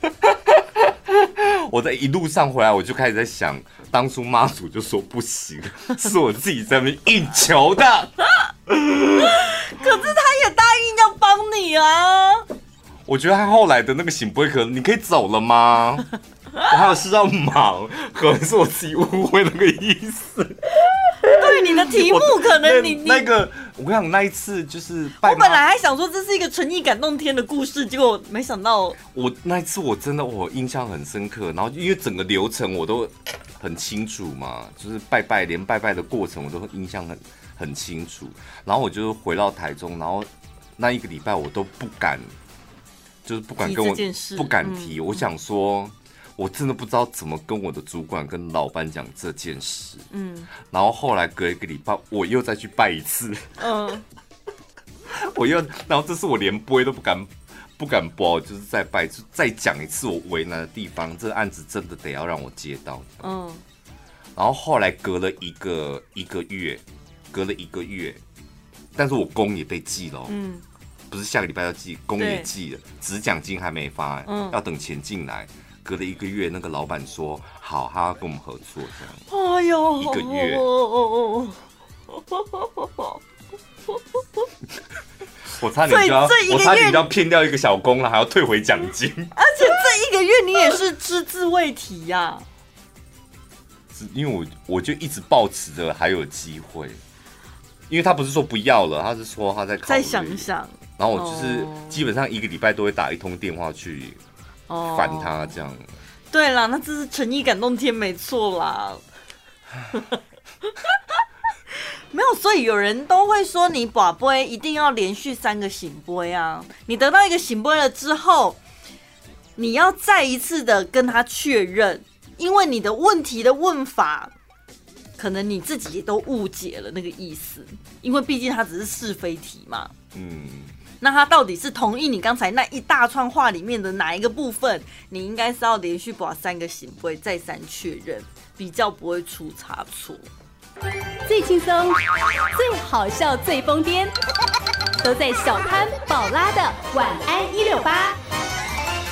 样。[laughs] 我在一路上回来，我就开始在想，当初妈祖就说不行，是我自己在那边硬求的。[laughs] 可是他也答应要帮你啊。我觉得他后来的那个醒杯，可能你可以走了吗？[laughs] 我还有事要忙，可能是我自己误会那个意思。对你的题目，可能你那，那个，我跟你讲，那一次就是拜，我本来还想说这是一个诚意感动天的故事，结果没想到我那一次我真的我印象很深刻，然后因为整个流程我都很清楚嘛，就是拜拜连拜拜的过程我都印象很很清楚，然后我就回到台中，然后那一个礼拜我都不敢。就是不敢跟我不敢提，嗯、我想说，我真的不知道怎么跟我的主管跟老板讲这件事。嗯，然后后来隔一个礼拜，我又再去拜一次。嗯，[laughs] 我又，然后这次我连播都不敢不敢播，就是再拜，就再讲一次我为难的地方。这个案子真的得要让我接到。嗯，然后后来隔了一个一个月，隔了一个月，但是我工也被记了。嗯。不是下个礼拜要寄，工也寄了，只奖金还没发，嗯，要等钱进来。隔了一个月，那个老板说好，他要跟我们合作这样。哎呦，一个月，我差点就要，我差点就要骗掉一个小工了，还要退回奖金。而且这一个月你也是只字未提呀，啊，因为我我就一直抱持着还有机会，因为他不是说不要了，他是说他在考虑，再想一想。然后我就是基本上一个礼拜都会打一通电话去烦他这样。对啦，那这是诚意感动天没错啦。[laughs] 没有，所以有人都会说你把杯一定要连续三个醒杯啊！你得到一个醒杯了之后，你要再一次的跟他确认，因为你的问题的问法，可能你自己都误解了那个意思，因为毕竟它只是是非题嘛。嗯，那他到底是同意你刚才那一大串话里面的哪一个部分？你应该是要连续把三个行为，再三确认，比较不会出差错。最轻松、最好笑、最疯癫，都在小潘宝拉的晚安一六八。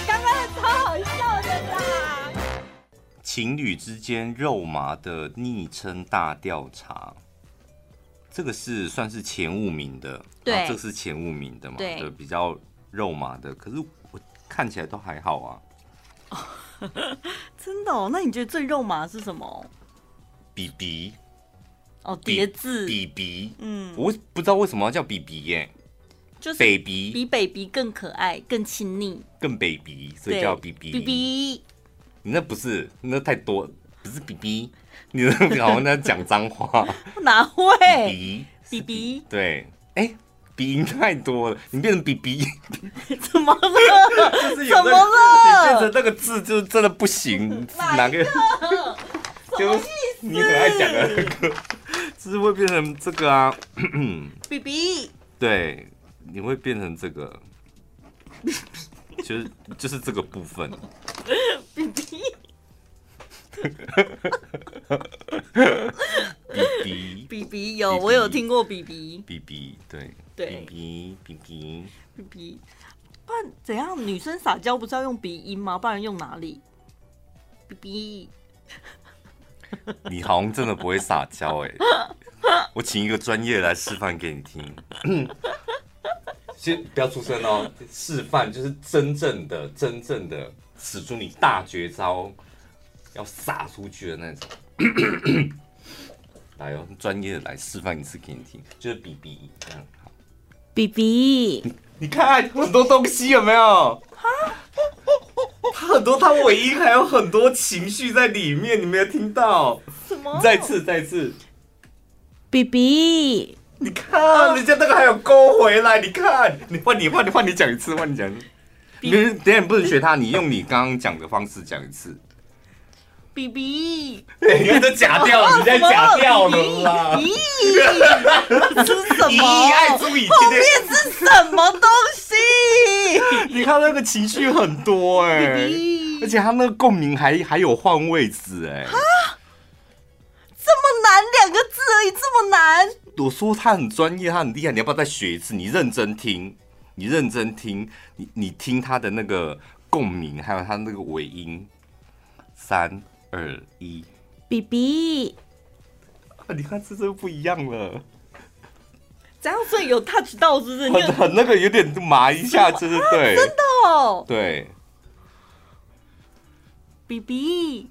刚刚超好笑的啦！情侣之间肉麻的昵称大调查，这个是算是前五名的。对，啊、这是前五名的嘛？对，比较肉麻的。可是我看起来都还好啊。哦、[laughs] 真的哦？那你觉得最肉麻是什么？比比。哦，叠字比比，嗯，我不知道为什么要叫比比耶，就是 baby 比 baby 更可爱、更亲昵，更 baby，所以叫比比。比比，你那不是，那太多，不是 B B，，你那好像在讲脏话，[laughs] 哪会？比比比，对，哎，鼻音太多了，你变成 B B，，[laughs] 怎么了？就是怎么了？你变成那个字就真的不行，哪个？就你很爱讲的那个。就是会变成这个啊，[coughs] B B，对，你会变成这个，[laughs] 就是就是这个部分，B B，B B，B B 有我有听过 B B，B B 对对，B B B B B B，不然怎样？女生撒娇不是要用鼻音吗？不然用哪里？B B。[laughs] 你好像真的不会撒娇哎，我请一个专业来示范给你听。[coughs] 先不要出声哦，示范就是真正的、真正的使出你大绝招，要撒出去的那种。[coughs] 来哦，专业的来示范一次给你听，就是 BB 这样好。BB，你看很多东西有没有？他很多，他尾音还有很多情绪在里面，你没有听到？什么？再次，再次，BB，你看，人家那个还有勾回来，你看，你换你换你换你讲一次，换你讲一次。你等下你不能学他，你用你刚刚讲的方式讲一次。BB，你看这假调，你在假掉了啦。咦，这是什么？爱注意，后面是什么东西？你看那个情绪很多哎、欸，而且他那个共鸣还还有换位置哎、欸，这么难两个字而已，这么难。我说他很专业，他很厉害，你要不要再学一次？你认真听，你认真听，你你听他的那个共鸣，还有他那个尾音。三二一，BB，你看这就不一样了。这样所以有 touch 到，是不是？很很那个，有点麻一下，就是对，[laughs] 真的哦，对。B B，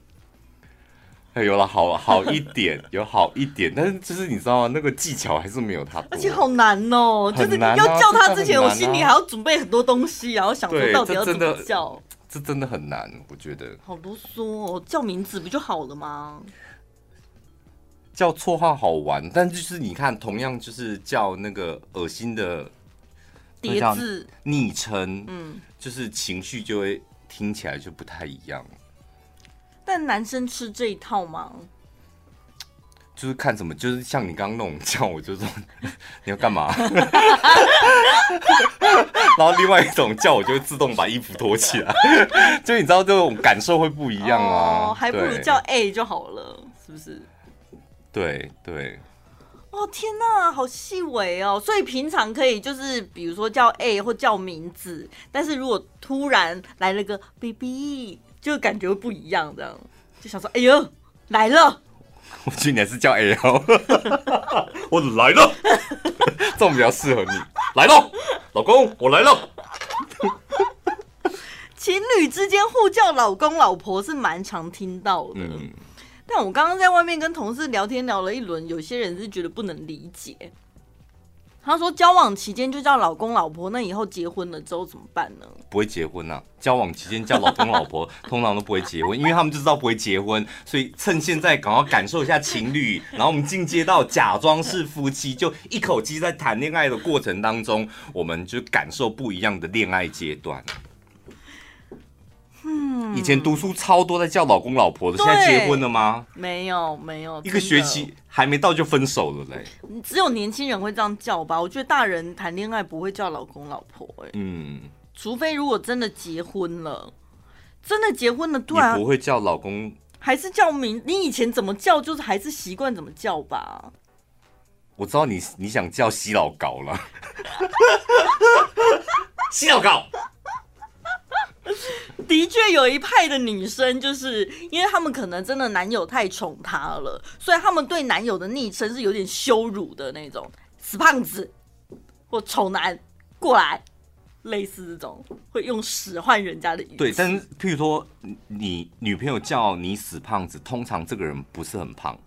哎，有了，好好一点，[laughs] 有好一点，但是就是你知道吗？那个技巧还是没有他，而且好难哦，就是要叫他之前，我心里还要准备很多东西，然后想说到底要怎么叫，这真的很难，我觉得。好啰嗦哦，叫名字不就好了吗？叫绰号好玩，但就是你看，同样就是叫那个恶心的叠字昵称，嗯，就是情绪就会听起来就不太一样。但男生吃这一套吗？就是看什么，就是像你刚刚那种叫，我就说你要干嘛？[laughs] 然后另外一种叫，我就会自动把衣服脱起来，[laughs] 就你知道这种感受会不一样啊，哦、还不如叫 A 就好了，是不是？对对，哦天哪，好细微哦！所以平常可以就是比如说叫 A 或叫名字，但是如果突然来了个 BB，就感觉会不一样，这样就想说哎呦来了。我觉得你还是叫 A L，，我来了，这种比较适合你。来了，老公，我来了。情侣之间互叫老公老婆是蛮常听到的。嗯但我刚刚在外面跟同事聊天聊了一轮，有些人是觉得不能理解。他说交往期间就叫老公老婆，那以后结婚了之后怎么办呢？不会结婚啊！交往期间叫老公老婆，[laughs] 通常都不会结婚，因为他们就知道不会结婚，所以趁现在赶快感受一下情侣，[laughs] 然后我们进阶到假装是夫妻，就一口气在谈恋爱的过程当中，我们就感受不一样的恋爱阶段。嗯，以前读书超多在叫老公老婆的，现在结婚了吗？没有，没有，一个学期还没到就分手了嘞。只有年轻人会这样叫吧？我觉得大人谈恋爱不会叫老公老婆，哎，嗯，除非如果真的结婚了，真的结婚了，对啊，不会叫老公，还是叫名？你以前怎么叫，就是还是习惯怎么叫吧？我知道你你想叫洗老高了，[laughs] 洗老高。[laughs] 的确有一派的女生，就是因为他们可能真的男友太宠她了，所以他们对男友的昵称是有点羞辱的那种，死胖子或丑男过来，类似这种会用使唤人家的语气。对，但是譬如说你女朋友叫你死胖子，通常这个人不是很胖，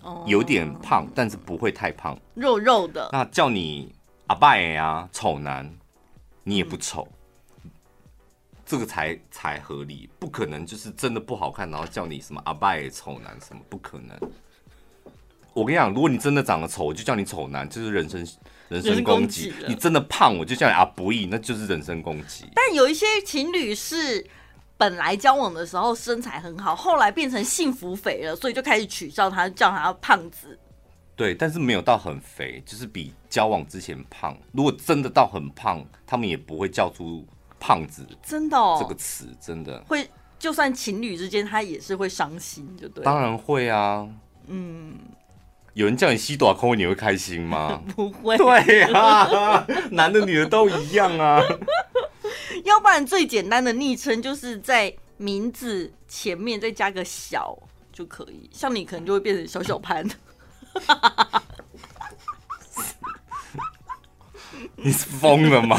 哦，有点胖，但是不会太胖，肉肉的。那叫你阿伯呀，丑男，你也不丑。嗯这个才才合理，不可能就是真的不好看，然后叫你什么阿拜丑男什么，不可能。我跟你讲，如果你真的长得丑，我就叫你丑男，就是人身人身攻击。你真的胖，我就叫你阿不易，那就是人身攻击。但有一些情侣是本来交往的时候身材很好，后来变成幸福肥了，所以就开始取笑他，叫他胖子。对，但是没有到很肥，就是比交往之前胖。如果真的到很胖，他们也不会叫出。胖子真的哦，这个词真的会，就算情侣之间，他也是会伤心，就对。当然会啊，嗯，有人叫你西多空，你会开心吗？[laughs] 不会。对呀，[laughs] 男的女的都一样啊。[laughs] 要不然最简单的昵称就是在名字前面再加个小就可以，像你可能就会变成小小潘。你是疯了吗？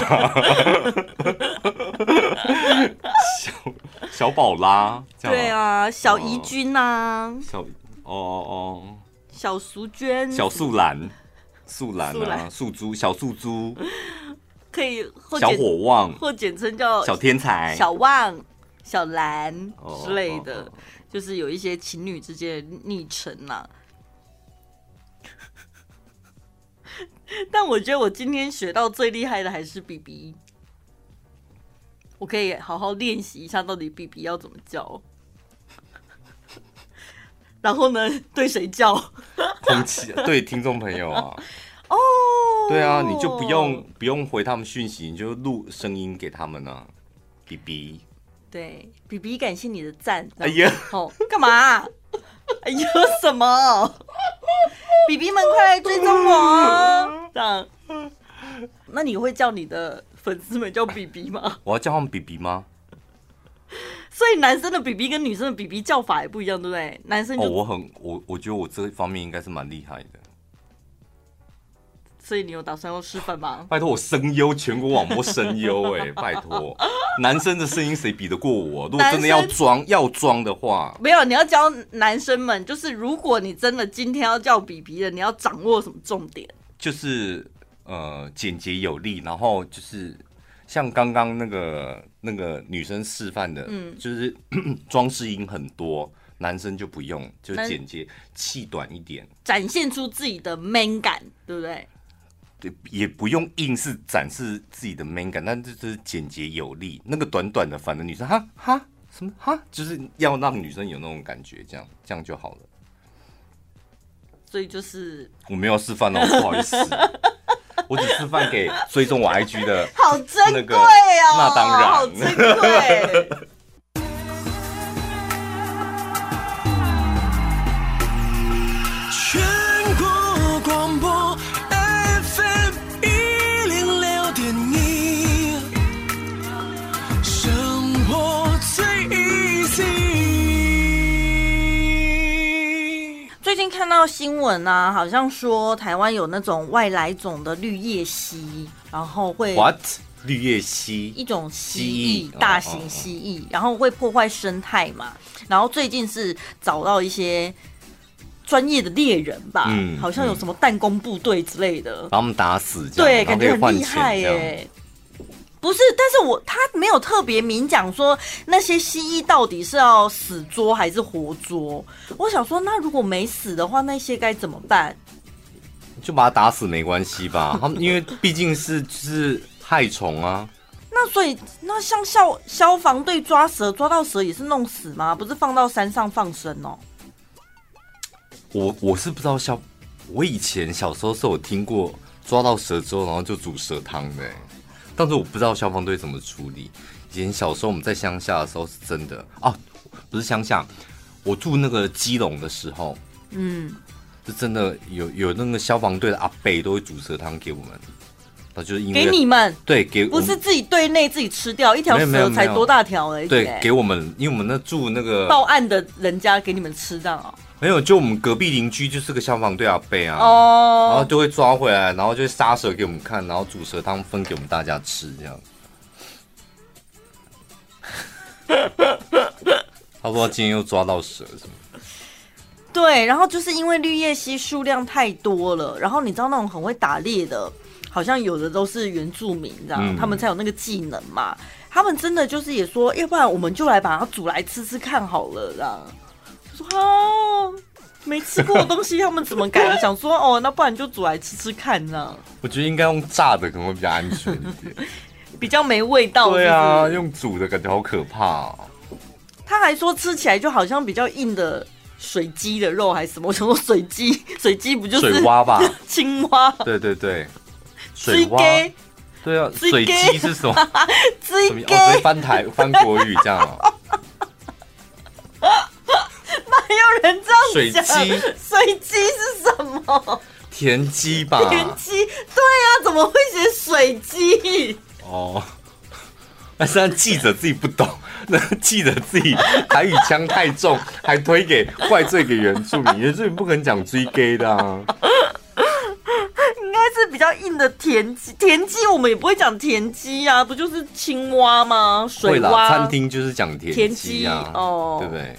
小小宝拉，对啊，小怡君呐、啊，小哦哦哦，小淑娟，小素兰，素兰啊，素珠，小素珠，可以，小火旺，或简称叫小天才，小旺，小兰之类的，就是有一些情侣之间的昵称呐。[laughs] 但我觉得我今天学到最厉害的还是 BB，我可以好好练习一下到底 BB 要怎么叫。[laughs] 然后呢，对谁叫？空气 [laughs] 对听众朋友啊。哦，对啊，你就不用不用回他们讯息，你就录声音给他们呢、啊。BB，对，BB，感谢你的赞。哎呀，哦，干嘛？哎呀，什么？？B B 们快来追踪我哦！这样，那你会叫你的粉丝们叫 BB 吗？[laughs] 我要叫他们 BB 吗？所以男生的 BB 跟女生的 BB 叫法也不一样，对不对？男生哦，我很我我觉得我这方面应该是蛮厉害的。所以你有打算要示范吗？[laughs] 拜托我声优全国网播声优哎，[laughs] 拜托，男生的声音谁比得过我？如果真的要装要装的话，没有，你要教男生们，就是如果你真的今天要叫比比的，你要掌握什么重点？就是呃简洁有力，然后就是像刚刚那个那个女生示范的，嗯，就是 [coughs] 装饰音很多，男生就不用，就简洁，气短一点，展现出自己的 man 感，对不对？也不用硬是展示自己的 man 感，但就是简洁有力。那个短短的，反正女生哈哈什么哈，就是要让女生有那种感觉，这样这样就好了。所以就是我没有示范哦，不好意思，[laughs] 我只示范给追踪我 IG 的，[laughs] 好珍贵哦，那当然，好珍贵。看到新闻啊，好像说台湾有那种外来种的绿叶蜥，然后会 what 绿叶蜥？一种蜥蜴，大型蜥蜴，然后会破坏生态嘛。然后最近是找到一些专业的猎人吧，嗯好像有什么弹弓部队之类的，把他们打死对，感觉很厉害耶。不是，但是我他没有特别明讲说那些蜥蜴到底是要死捉还是活捉。我想说，那如果没死的话，那些该怎么办？就把他打死没关系吧？[laughs] 他们因为毕竟是就是害虫啊。那所以，那像消消防队抓蛇，抓到蛇也是弄死吗？不是放到山上放生哦？我我是不知道消，我以前小时候是有听过抓到蛇之后，然后就煮蛇汤的、欸，但是我不知道消防队怎么处理。以前小时候我们在乡下的时候是真的。啊，不是乡下，我住那个基隆的时候，嗯，是真的有有那个消防队的阿伯都会煮蛇汤给我们，那就是因为给你们？对给不是自己队内自己吃掉一条蛇才多大条而已、对给我们，因为我们那住那个报案的人家给你们吃这样哦。没有，就我们隔壁邻居就是个消防队阿伯啊，然后哦，就会抓回来，然后就会杀蛇给我们看，然后煮蛇汤分给我们大家吃，这样。[laughs] 他说今天又抓到蛇什么？对，然后就是因为绿叶蜥数量太多了，然后你知道那种很会打猎的，好像有的都是原住民，这样、嗯他们才有那个技能嘛。他们真的就是也说，要不然我们就来把它煮来吃吃看好了，这样。就说啊，没吃过的东西，他们怎么敢？[laughs] 想说哦，那不然就煮来吃吃看，这样我觉得应该用炸的可能会比较安全一点。[laughs] 比较没味道。对啊，用煮的感觉好可怕哦。他还说吃起来就好像比较硬的水鸡的肉还是什么？我想说水鸡，[laughs] 水鸡不就是水蛙吧？青蛙？对对对，水蛙。鸡对啊，水水鸡鸡是什么？水鸡？哦，直接翻台翻国语这样哦。哪有人这样水讲鸡水鸡是什么？田鸡吧？田鸡？对啊，怎么会写水鸡？哦，那是他记者自己不懂，那记者自己台语腔太重，还推给怪罪给原住民，原住民不可能讲追 gay 的啊。应该是比较硬的田鸡。田鸡我们也不会讲田鸡啊，不就是青蛙吗？水蛙。餐厅就是讲田田鸡啊，鸡哦对不对？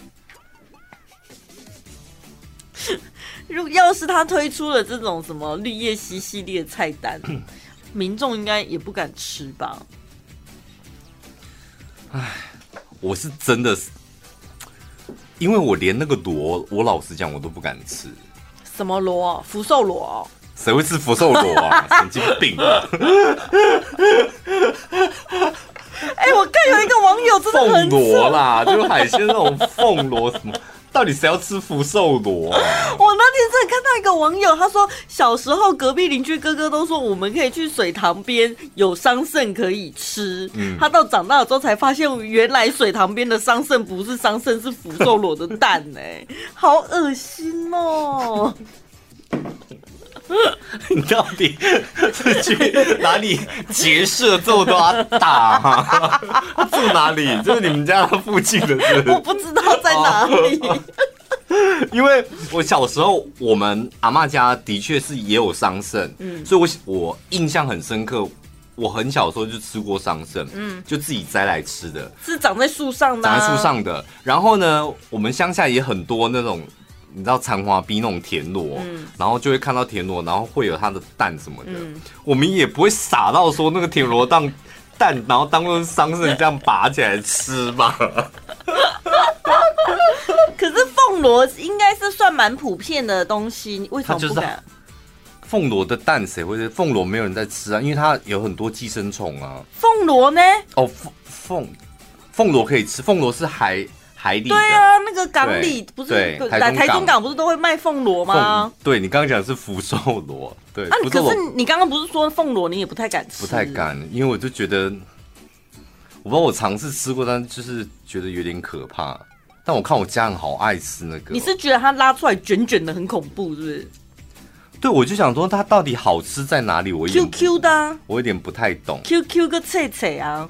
如要是他推出了这种什么绿叶西系列菜单，[clears throat] 民众应该也不敢吃吧？哎我是真的是，因为我连那个螺，我老实讲，我都不敢吃。什么螺、啊？福寿螺、哦？谁会吃福寿螺啊？[laughs] 神经病啊！哎、我看有一个网友真的很凤螺，啦，就是海鲜那种凤螺什么，到底谁要吃福寿螺啊？[laughs] 我那天真的看到一个网友，他说小时候隔壁邻居哥哥都说我们可以去水塘边有桑葚可以吃，嗯他到长大了之后才发现原来水塘边的桑葚不是桑葚，是福寿螺的蛋哎、好恶心哦！[laughs] [laughs] 你到底是去哪里结社这么多阿大啊？他 [laughs] 住哪里？就是你们家附近的是不是？[laughs] 我不知道在哪里。因为我小时候，我们阿妈家的确是也有桑葚，嗯，所以我我印象很深刻。我很小的时候就吃过桑葚，嗯，就自己摘来吃的，是长在树上的、啊，长在树上的。然后呢，我们乡下也很多那种。你知道残花逼那种田螺，嗯、然后就会看到田螺，然后会有它的蛋什么的。嗯、我们也不会傻到说那个田螺当 [laughs] 蛋，然后当做桑葚这样拔起来吃吧。[laughs] 可是凤螺应该是算蛮普遍的东西，为什么不敢？凤螺的蛋谁会吃？凤螺没有人在吃啊，因为它有很多寄生虫啊。凤螺呢？哦，凤凤螺可以吃，凤螺是海。海里对啊，那个港里不是来台中港不是都会卖凤螺吗？对，你刚刚讲的是福寿螺，对。啊，可是你刚刚不是说凤螺你也不太敢吃？不太敢，因为我就觉得，我不知道我尝试吃过，但就是觉得有点可怕。但我看我家人好爱吃那个，你是觉得它拉出来卷卷的很恐怖，是不是？对，我就想说它到底好吃在哪里？我 Q Q 的、啊，我有点不太懂。Q Q 个脆脆啊。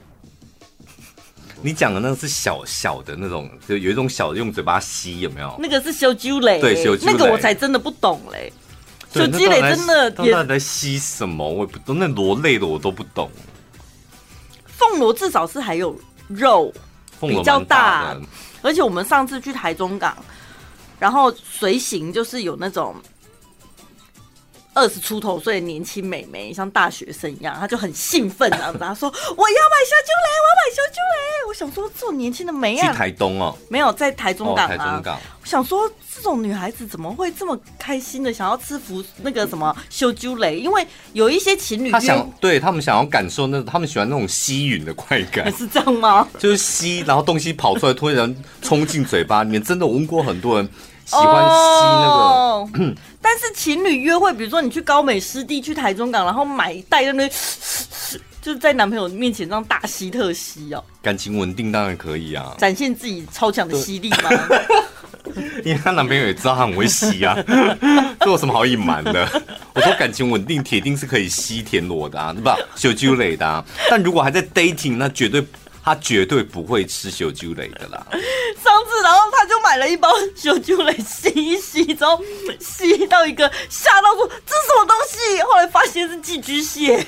你讲的那个是小小的那种，就有一种小的用嘴巴吸，有没有？那个是小猪蕾，对，小猪蕾，那个我才真的不懂嘞。小猪蕾真的也到底在吸什么？我也不懂，那螺类的我都不懂。凤螺至少是还有肉，比较大，而且我们上次去台中港，然后随行就是有那种。二十出头岁的年轻美眉，像大学生一样，她就很兴奋啊，然后说：“我要买小猪雷，我要买小猪雷。”我想说，这种年轻的美啊，去台东哦，没有在台中港啊。哦、台中港。我想说，这种女孩子怎么会这么开心的想要吃福那个什么小猪雷？因为有一些情侣，他想对他们想要感受那，他们喜欢那种吸吮的快感，[laughs] 是这样吗？就是吸，然后东西跑出来，突然冲进嘴巴里面。真的，我问过很多人。喜欢吸那个，oh, 但是情侣约会，比如说你去高美湿地、去台中港，然后买一袋在那，就是在男朋友面前这样大吸特吸哦。感情稳定当然可以啊，展现自己超强的吸力嘛。[laughs] 因为她男朋友也知道她很会吸啊，[laughs] 这有什么好隐瞒的？我说感情稳定，铁定是可以吸田螺的啊，不，小猪蕾的啊。但如果还在 dating，那绝对。他绝对不会吃小猪蕾的啦。[laughs] 买了一包小酒来，吸一吸然后，吸到一个吓到说：“这是什么东西？”后来发现是寄居蟹，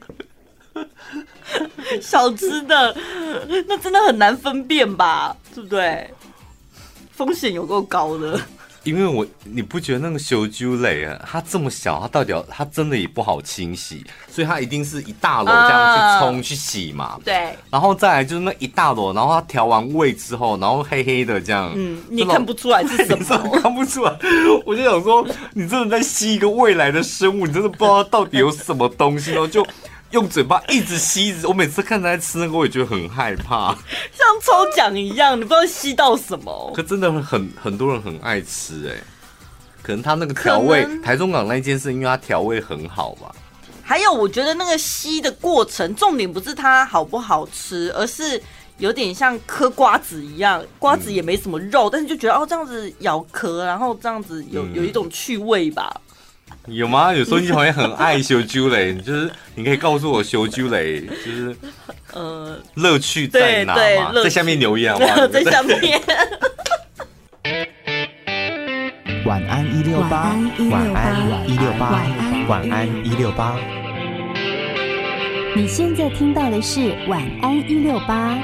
[laughs] 小只的，那真的很难分辨吧？对不对？风险有够高的。因为我你不觉得那个修猪蕾啊，它这么小，它到底要它真的也不好清洗，所以它一定是一大篓这样去冲、uh, 去洗嘛。对，然后再来就是那一大篓，然后它调完味之后，然后黑黑的这样，嗯，你看不出来是什么，[laughs] 看不出来。我就想说，你真的在吸一个未来的生物，你真的不知道到底有什么东西哦，就。用嘴巴一直吸，我每次看他在吃那个，我也觉得很害怕，像抽奖一样，你不知道吸到什么。可真的很很多人很爱吃哎，可能他那个调味，台中港那件事，因为他调味很好吧。还有，我觉得那个吸的过程，重点不是它好不好吃，而是有点像嗑瓜子一样，瓜子也没什么肉，嗯、但是就觉得哦，这样子咬壳，然后这样子有有一种趣味吧。有吗？有收音机旁边很爱小猪蕾，就是你可以告诉我小猪蕾就是呃乐趣在哪吗？在下面留言好吗？[laughs] 在下面。晚安一六八，晚安一六八，晚安一六八。你现在听到的是晚安一六八。